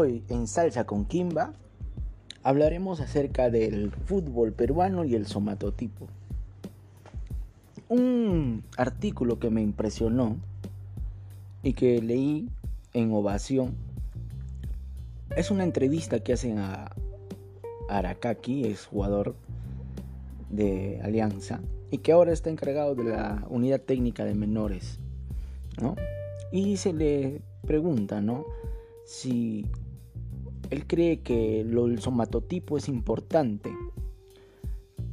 Hoy en Salsa con Kimba hablaremos acerca del fútbol peruano y el somatotipo. Un artículo que me impresionó y que leí en Ovación es una entrevista que hacen a Arakaki, es jugador de Alianza y que ahora está encargado de la unidad técnica de menores, ¿no? Y se le pregunta, ¿no? si él cree que el somatotipo es importante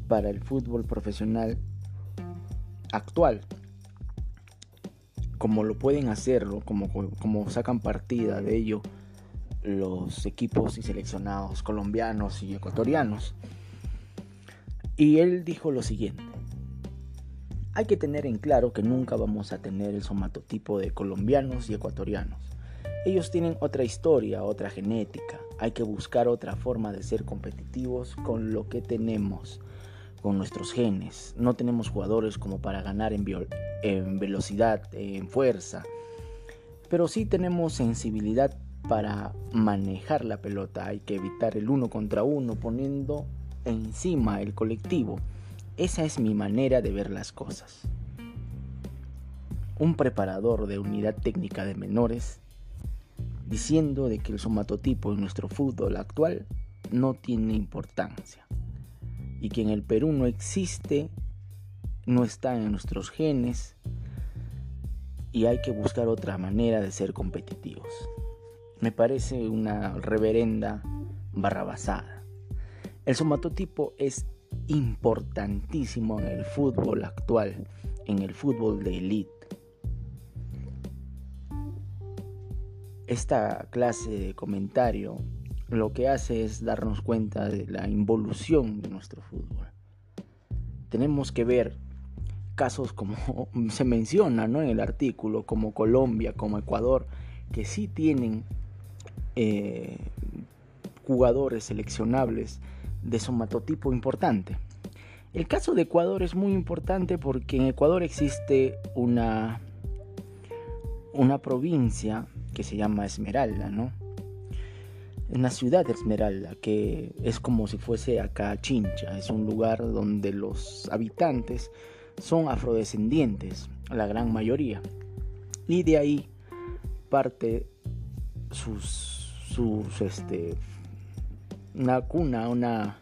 para el fútbol profesional actual, como lo pueden hacerlo, como, como sacan partida de ello los equipos y seleccionados colombianos y ecuatorianos. Y él dijo lo siguiente. Hay que tener en claro que nunca vamos a tener el somatotipo de colombianos y ecuatorianos. Ellos tienen otra historia, otra genética. Hay que buscar otra forma de ser competitivos con lo que tenemos, con nuestros genes. No tenemos jugadores como para ganar en, velocidad, en fuerza. Pero sí tenemos sensibilidad para manejar la pelota. Hay que evitar el uno contra uno poniendo encima el colectivo. Esa es mi manera de ver las cosas. Un preparador de unidad técnica de menores diciendo de que el somatotipo en nuestro fútbol actual no tiene importancia y que en el Perú no existe, no está en nuestros genes y hay que buscar otra manera de ser competitivos. Me parece una reverenda barrabasada. El somatotipo es importantísimo en el fútbol actual, en el fútbol de élite esta clase de comentario lo que hace es darnos cuenta de la involución de nuestro fútbol. Tenemos que ver casos como se menciona en el artículo, como Colombia, como Ecuador, que sí tienen eh, jugadores seleccionables de somatotipo importante. El caso de Ecuador es muy importante porque en Ecuador existe una, una provincia que se llama Esmeralda, ¿no? Una ciudad de Esmeralda, que es como si fuese acá Chincha, es un lugar donde los habitantes son afrodescendientes, la gran mayoría. Y de ahí parte sus, sus este, una cuna, una,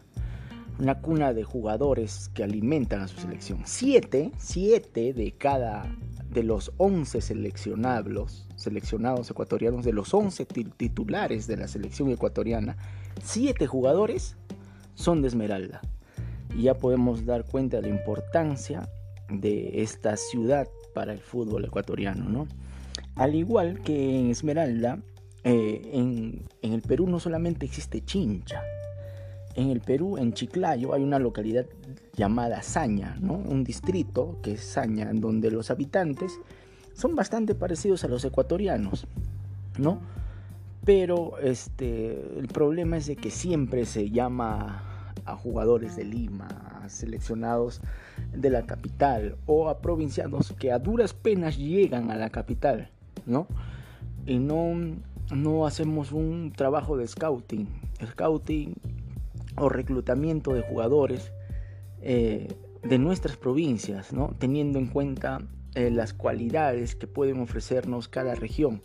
una cuna de jugadores que alimentan a su selección. Siete, siete de cada de los 11 seleccionados, seleccionados ecuatorianos, de los 11 titulares de la selección ecuatoriana, 7 jugadores son de Esmeralda. Y ya podemos dar cuenta de la importancia de esta ciudad para el fútbol ecuatoriano. ¿no? Al igual que en Esmeralda, eh, en, en el Perú no solamente existe Chincha, en el Perú, en Chiclayo, hay una localidad llamada Saña, ¿no? un distrito que es Saña, en donde los habitantes son bastante parecidos a los ecuatorianos, ¿no? Pero este, el problema es de que siempre se llama a jugadores de Lima, a seleccionados de la capital o a provincianos que a duras penas llegan a la capital, ¿no? Y no, no hacemos un trabajo de scouting. Scouting o reclutamiento de jugadores eh, de nuestras provincias, ¿no? teniendo en cuenta eh, las cualidades que pueden ofrecernos cada región.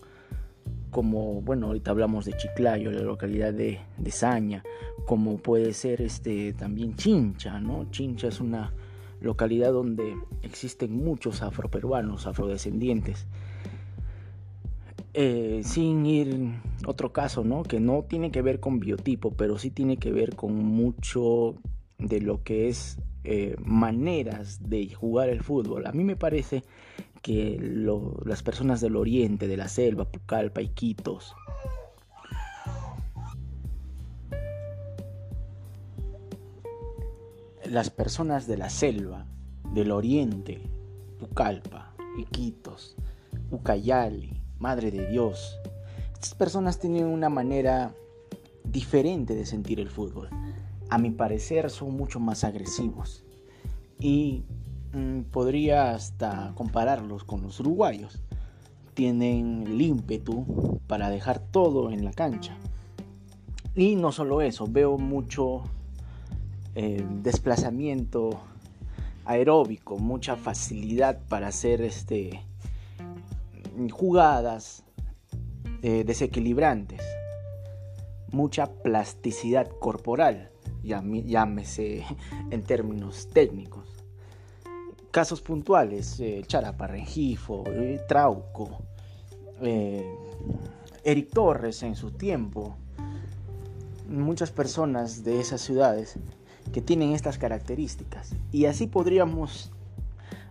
Como, bueno, ahorita hablamos de Chiclayo, la localidad de, de Saña, como puede ser este, también Chincha, ¿no? Chincha es una localidad donde existen muchos afroperuanos, afrodescendientes. Eh, sin ir otro caso, ¿no? Que no tiene que ver con biotipo, pero sí tiene que ver con mucho de lo que es eh, maneras de jugar el fútbol. A mí me parece que las personas del oriente, de la selva, Pucallpa, Iquitos, las personas de la selva, del oriente, Pucallpa, Iquitos, Ucayali, Madre de Dios. Estas personas tienen una manera diferente de sentir el fútbol. A mi parecer son mucho más agresivos. Y mm, podría hasta compararlos con los uruguayos. Tienen el ímpetu para dejar todo en la cancha. Y no solo eso, veo mucho eh, desplazamiento aeróbico, mucha facilidad para hacer este, jugadas eh, desequilibrantes, mucha plasticidad corporal, llámese en términos técnicos. Casos puntuales, eh, Charaparrengifo, eh, Trauco, Eric Torres en su tiempo, muchas personas de esas ciudades que tienen estas características. Y así podríamos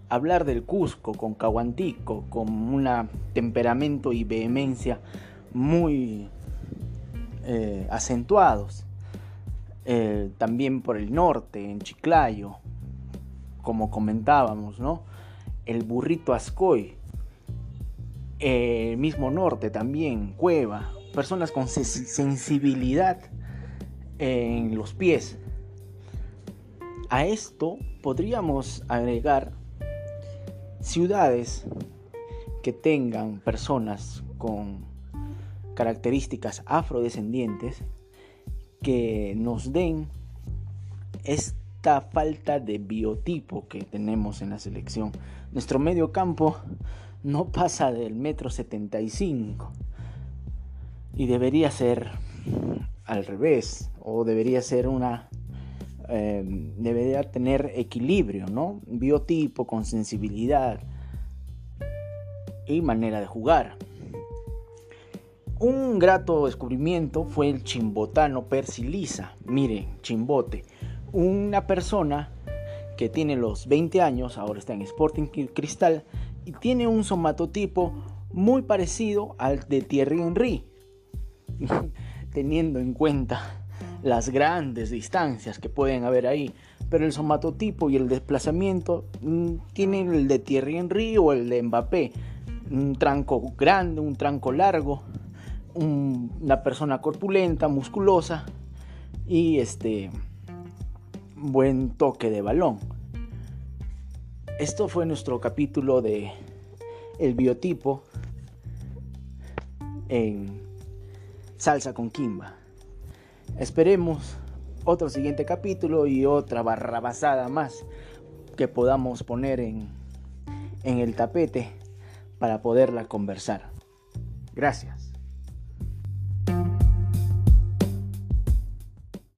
hablar del Cusco con Caguantico, con un temperamento y vehemencia muy eh, acentuados. Eh, también por el norte, en Chiclayo, como comentábamos, ¿no? El burrito Ascoy, el mismo norte también, Cueva, personas con sensibilidad en los pies. A esto podríamos agregar ciudades que tengan personas con características afrodescendientes que nos den esta falta de biotipo que tenemos en la selección. Nuestro medio campo no pasa del metro 75 y debería ser al revés o debería ser una eh, debería tener equilibrio, ¿no? Biotipo con sensibilidad y manera de jugar. Un grato descubrimiento fue el chimbotano persilisa. Mire, chimbote. Una persona que tiene los 20 años, ahora está en Sporting Cristal, y tiene un somatotipo muy parecido al de Thierry Henry. Teniendo en cuenta las grandes distancias que pueden haber ahí. Pero el somatotipo y el desplazamiento mm, tienen el de Thierry Henry o el de Mbappé. Un tranco grande, un tranco largo, una persona corpulenta, musculosa y este buen toque de balón. Esto fue nuestro capítulo de el biotipo en salsa con kimba. Esperemos otro siguiente capítulo y otra barrabasada más que podamos poner en, en el tapete para poderla conversar. Gracias.